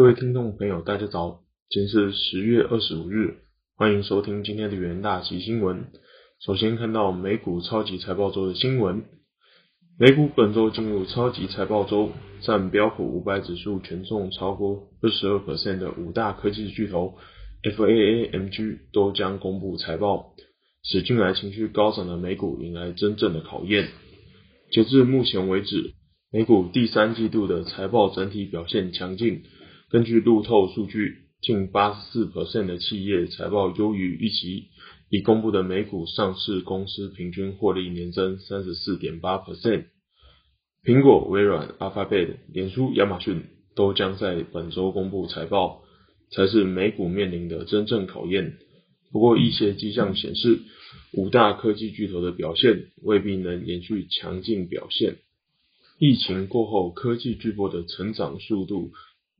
各位听众朋友，大家早，今天是十月二十五日，欢迎收听今天的元大旗新闻。首先看到美股超级财报周的新闻，美股本周进入超级财报周，占标普五百指数权重超过二十二 percent 的五大科技巨头 FAAMG 都将公布财报，使近来情绪高涨的美股迎来真正的考验。截至目前为止，美股第三季度的财报整体表现强劲。根据路透数据，近八十四 percent 的企业财报优于预期。已公布的美股上市公司平均获利年增三十四点八 percent。苹果、微软、Alphabet、脸书、亚马逊都将在本周公布财报，才是美股面临的真正考验。不过，一些迹象显示，五大科技巨头的表现未必能延续强劲表现。疫情过后，科技巨波的成长速度。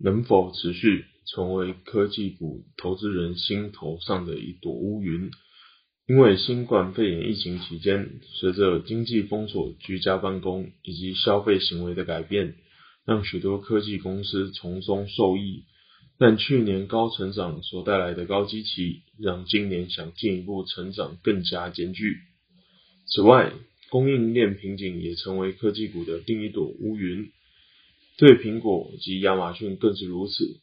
能否持续成为科技股投资人心头上的一朵乌云？因为新冠肺炎疫情期间，随着经济封锁、居家办公以及消费行为的改变，让许多科技公司从中受益。但去年高成长所带来的高基期，让今年想进一步成长更加艰巨。此外，供应链瓶颈也成为科技股的另一朵乌云。对苹果及亚马逊更是如此。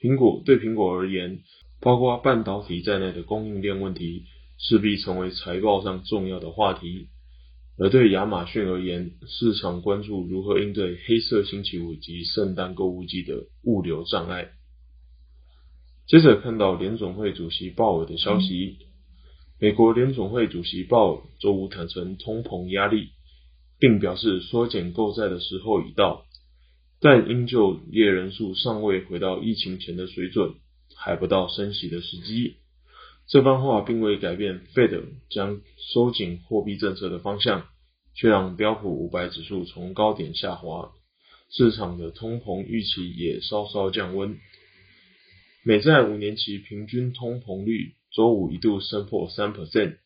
苹果对苹果而言，包括半导体在内的供应链问题势必成为财报上重要的话题；而对亚马逊而言，市场关注如何应对黑色星期五及圣诞购物季的物流障碍。接着看到联总会主席鲍尔的消息，美国联总会主席鲍尔周五坦承通膨压力，并表示缩减购债的时候已到。但因就业人数尚未回到疫情前的水准，还不到升息的时机。这番话并未改变 Fed 将收紧货币政策的方向，却让标普五百指数从高点下滑，市场的通膨预期也稍稍降温。美债五年期平均通膨率周五一度升破三 percent，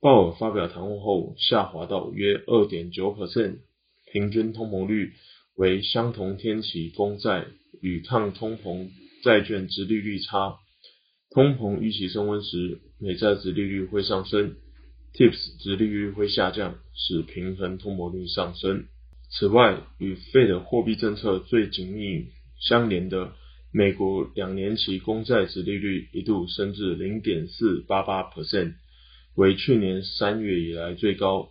鲍尔发表谈话后下滑到约二点九 percent，平均通膨率。为相同天期公债与抗通膨债券值利率差，通膨预期升温时，美债值利率会上升，TIPS 值利率会下降，使平衡通膨率上升。此外，与 Fed 货币政策最紧密相连的美国两年期公债值利率一度升至零点四八八 percent，为去年三月以来最高。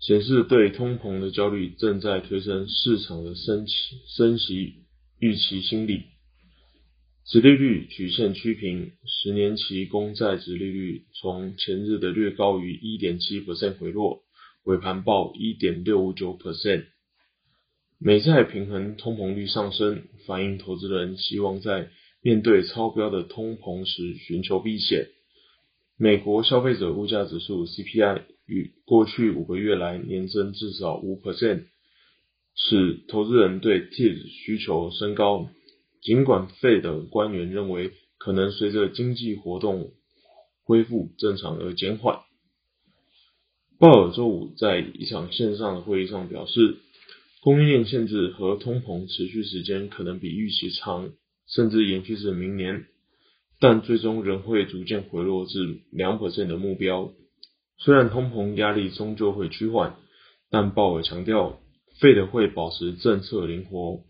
显示对通膨的焦虑正在推升市场的升息升息预期心理，殖利率曲线趋平，十年期公债殖利率从前日的略高于一点七 percent 回落，尾盘报一点六五九 percent。美债平衡通膨率上升，反映投资人希望在面对超标的通膨时寻求避险。美国消费者物价指数 CPI。与过去五个月来年增至少五 percent，使投资人对 T 需求升高。尽管费的官员认为可能随着经济活动恢复正常而减缓。鲍尔周五在一场线上的会议上表示，供应链限制和通膨持续时间可能比预期长，甚至延续至明年，但最终仍会逐渐回落至两 percent 的目标。虽然通膨压力终究会趋缓，但鲍尔强调，费德会保持政策灵活。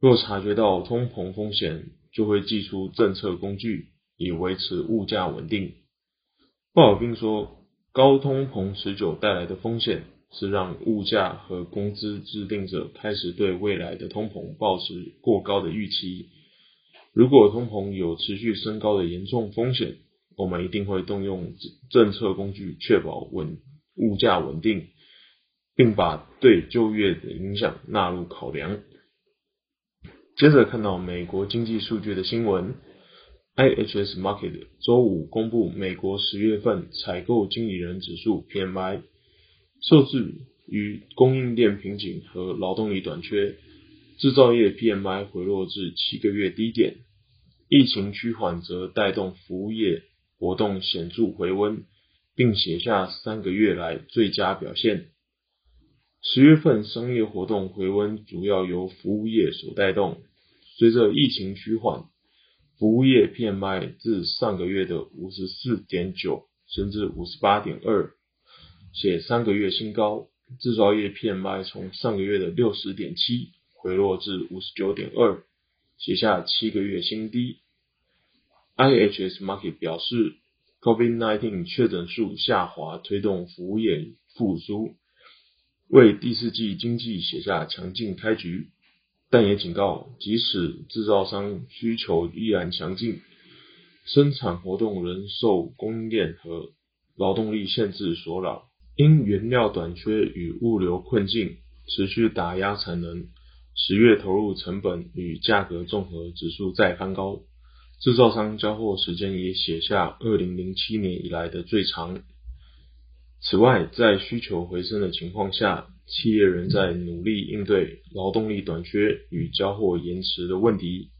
若察觉到通膨风险，就会祭出政策工具，以维持物价稳定。鲍尔并说，高通膨持久带来的风险是让物价和工资制定者开始对未来的通膨抱持过高的预期。如果通膨有持续升高的严重风险，我们一定会动用政策工具，确保稳物价稳定，并把对就业的影响纳入考量。接着看到美国经济数据的新闻，IHS Market 周五公布美国十月份采购经理人指数 PMI，受制于供应链瓶颈和劳动力短缺，制造业 PMI 回落至七个月低点，疫情趋缓则带动服务业。活动显著回温，并写下三个月来最佳表现。十月份商业活动回温主要由服务业所带动，随着疫情趋缓，服务业 PMI 自上个月的五十四点九升至五十八点二，写三个月新高。制造业 PMI 从上个月的六十点七回落至五十九点二，写下七个月新低。IHS Market 表示，COVID-19 确诊数下滑推动服务业复苏，为第四季经济写下强劲开局。但也警告，即使制造商需求依然强劲，生产活动仍受供应链和劳动力限制所扰。因原料短缺与物流困境持续打压产能，十月投入成本与价格综合指数再翻高，制造商交货时间也写下二零零七年以来的最长。此外，在需求回升的情况下，企业仍在努力应对劳动力短缺与交货延迟的问题。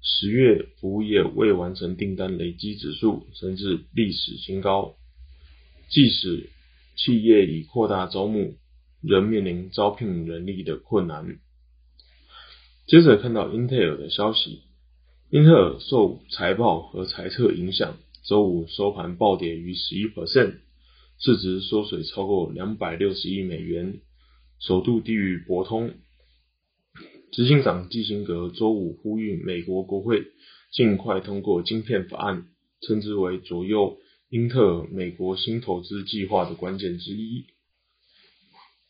十月服务业未完成订单累积指数升至历史新高。即使企业已扩大招募，仍面临招聘人力的困难。接着看到英特尔的消息，英特尔受财报和财测影响，周五收盘暴跌逾十一 percent，市值缩水超过两百六十亿美元。首度低于博通，执行长基辛格周五呼吁美国国会尽快通过晶片法案，称之为左右英特尔美国新投资计划的关键之一。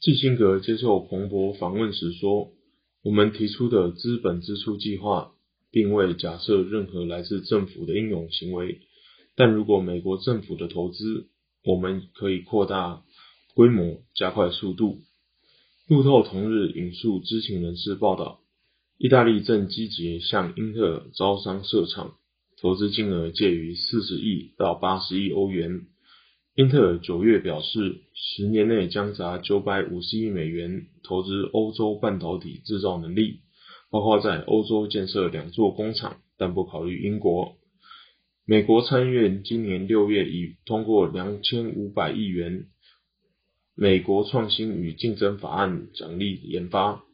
基辛格接受彭博访问时说：“我们提出的资本支出计划，并未假设任何来自政府的应用行为，但如果美国政府的投资，我们可以扩大规模，加快速度。”路透同日引述知情人士报道，意大利正积极向英特尔招商设厂，投资金额介于四十亿到八十亿欧元。英特尔九月表示，十年内将砸九百五十亿美元投资欧洲半导体制造能力，包括在欧洲建设两座工厂，但不考虑英国。美国参议院今年六月已通过两千五百亿元。美国创新与竞争法案奖励研发，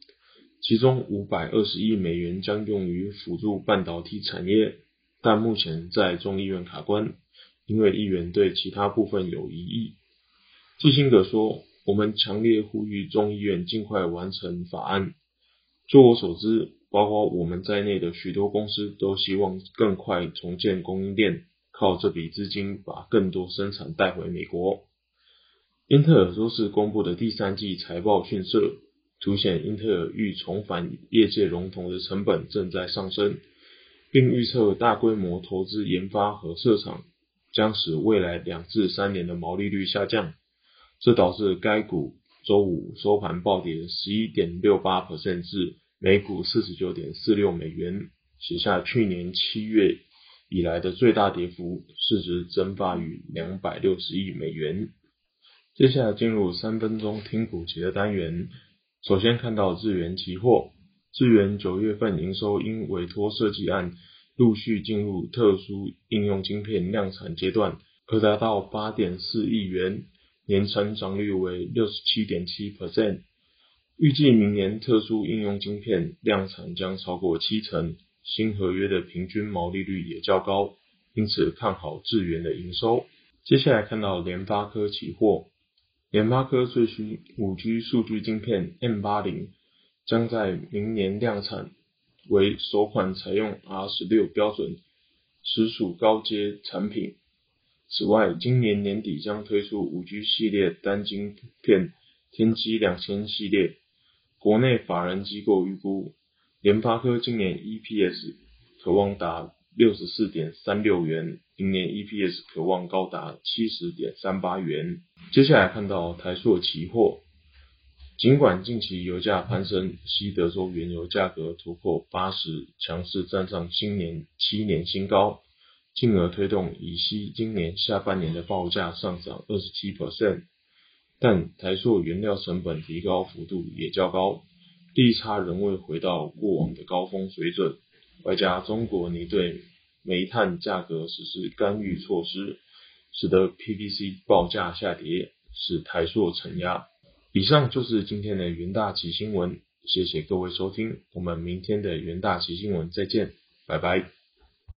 其中五百二十亿美元将用于辅助半导体产业，但目前在众议院卡关，因为议员对其他部分有异议。基辛格说：“我们强烈呼吁众议院尽快完成法案。据我所知，包括我们在内的许多公司都希望更快重建供应链，靠这笔资金把更多生产带回美国。”英特尔周四公布的第三季财报逊色，凸显英特尔欲重返业界龙头的成本正在上升，并预测大规模投资研发和设厂将使未来两至三年的毛利率下降，这导致该股周五收盘暴跌十一点六八 percent 至每股四十九点四六美元，写下去年七月以来的最大跌幅，市值蒸发逾两百六十亿美元。接下来进入三分钟听股节的单元。首先看到智元期货，智元九月份营收因委托设计案陆续进入特殊应用晶片量产阶段，可达到八点四亿元，年成长率为六十七点七 percent。预计明年特殊应用晶片量产将超过七成，新合约的平均毛利率也较高，因此看好智源的营收。接下来看到联发科期货。联发科最新五 G 数据晶片 M 八零将在明年量产，为首款采用 R 十六标准，实属高阶产品。此外，今年年底将推出五 G 系列单晶片天玑两千系列。国内法人机构预估，联发科今年 EPS 可望达六十四点三六元。明年 EPS 可望高达七十点三八元。接下来看到台塑期货，尽管近期油价攀升，西德州原油价格突破八十，强势站上新年七年新高，进而推动乙烯今年下半年的报价上涨二十七 percent。但台塑原料成本提高幅度也较高，利差仍未回到过往的高峰水准，外加中国拟对煤炭价格实施干预措施，使得 PVC 报价下跌，使台塑承压。以上就是今天的元大旗新闻，谢谢各位收听，我们明天的元大旗新闻再见，拜拜。